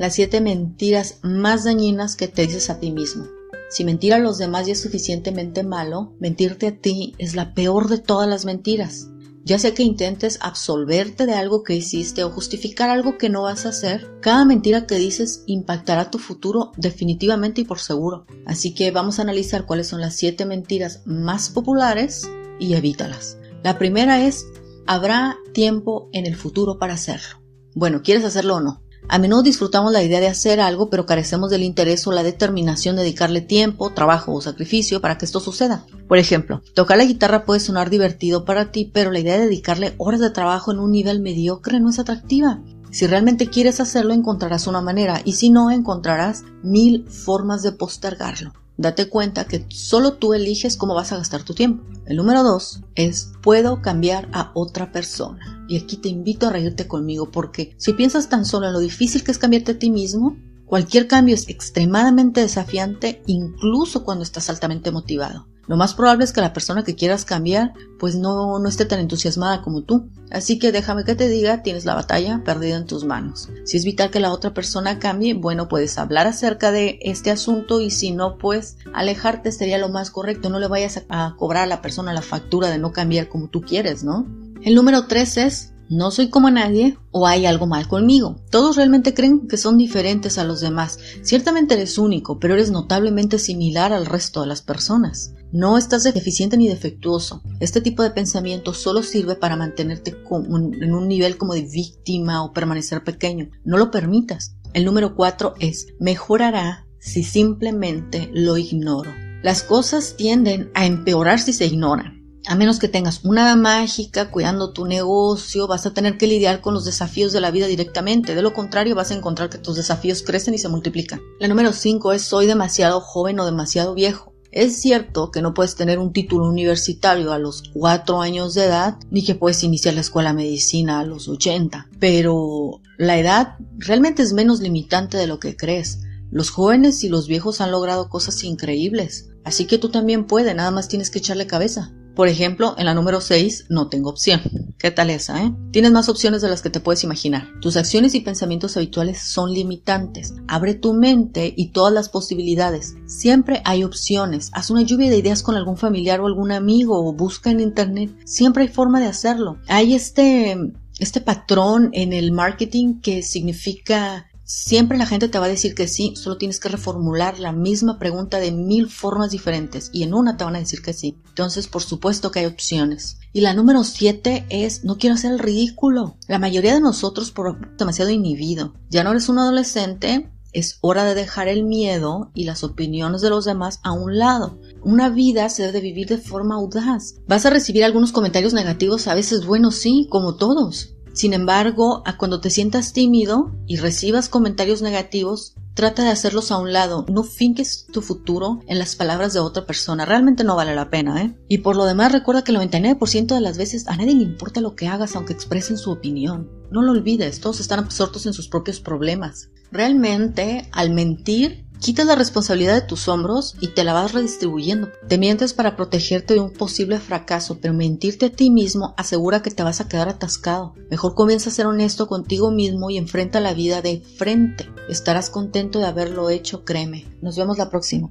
las siete mentiras más dañinas que te dices a ti mismo. Si mentir a los demás ya es suficientemente malo, mentirte a ti es la peor de todas las mentiras. Ya sea que intentes absolverte de algo que hiciste o justificar algo que no vas a hacer, cada mentira que dices impactará tu futuro definitivamente y por seguro. Así que vamos a analizar cuáles son las siete mentiras más populares y evítalas. La primera es, habrá tiempo en el futuro para hacerlo. Bueno, ¿quieres hacerlo o no? A menudo disfrutamos la idea de hacer algo, pero carecemos del interés o la determinación de dedicarle tiempo, trabajo o sacrificio para que esto suceda. Por ejemplo, tocar la guitarra puede sonar divertido para ti, pero la idea de dedicarle horas de trabajo en un nivel mediocre no es atractiva. Si realmente quieres hacerlo, encontrarás una manera, y si no, encontrarás mil formas de postergarlo. Date cuenta que solo tú eliges cómo vas a gastar tu tiempo. El número dos es puedo cambiar a otra persona. Y aquí te invito a reírte conmigo porque si piensas tan solo en lo difícil que es cambiarte a ti mismo, cualquier cambio es extremadamente desafiante incluso cuando estás altamente motivado. Lo más probable es que la persona que quieras cambiar pues no, no esté tan entusiasmada como tú. Así que déjame que te diga, tienes la batalla perdida en tus manos. Si es vital que la otra persona cambie, bueno, puedes hablar acerca de este asunto y si no, pues alejarte sería lo más correcto. No le vayas a, cobrar a la persona la factura de no cambiar como tú quieres, ¿no? El número tres es no soy como nadie o hay algo mal conmigo. Todos realmente creen que son diferentes a los demás. Ciertamente eres único, pero eres notablemente similar al resto de las personas. No estás deficiente ni defectuoso. Este tipo de pensamiento solo sirve para mantenerte en un nivel como de víctima o permanecer pequeño. No lo permitas. El número cuatro es mejorará si simplemente lo ignoro. Las cosas tienden a empeorar si se ignoran. A menos que tengas una mágica cuidando tu negocio, vas a tener que lidiar con los desafíos de la vida directamente. De lo contrario, vas a encontrar que tus desafíos crecen y se multiplican. La número 5 es soy demasiado joven o demasiado viejo. Es cierto que no puedes tener un título universitario a los 4 años de edad, ni que puedes iniciar la escuela de medicina a los 80, pero la edad realmente es menos limitante de lo que crees. Los jóvenes y los viejos han logrado cosas increíbles, así que tú también puedes, nada más tienes que echarle cabeza. Por ejemplo, en la número 6 no tengo opción. ¿Qué tal esa, eh? Tienes más opciones de las que te puedes imaginar. Tus acciones y pensamientos habituales son limitantes. Abre tu mente y todas las posibilidades. Siempre hay opciones. Haz una lluvia de ideas con algún familiar o algún amigo o busca en internet. Siempre hay forma de hacerlo. Hay este este patrón en el marketing que significa Siempre la gente te va a decir que sí, solo tienes que reformular la misma pregunta de mil formas diferentes y en una te van a decir que sí. Entonces, por supuesto que hay opciones. Y la número siete es no quiero hacer el ridículo. La mayoría de nosotros por demasiado inhibido. Ya no eres un adolescente, es hora de dejar el miedo y las opiniones de los demás a un lado. Una vida se debe vivir de forma audaz. Vas a recibir algunos comentarios negativos, a veces buenos, sí, como todos. Sin embargo, a cuando te sientas tímido y recibas comentarios negativos, trata de hacerlos a un lado. No finques tu futuro en las palabras de otra persona. Realmente no vale la pena, ¿eh? Y por lo demás, recuerda que el 99% de las veces a nadie le importa lo que hagas aunque expresen su opinión. No lo olvides, todos están absortos en sus propios problemas. Realmente, al mentir, Quitas la responsabilidad de tus hombros y te la vas redistribuyendo. Te mientes para protegerte de un posible fracaso, pero mentirte a ti mismo asegura que te vas a quedar atascado. Mejor comienza a ser honesto contigo mismo y enfrenta la vida de frente. Estarás contento de haberlo hecho, créeme. Nos vemos la próxima.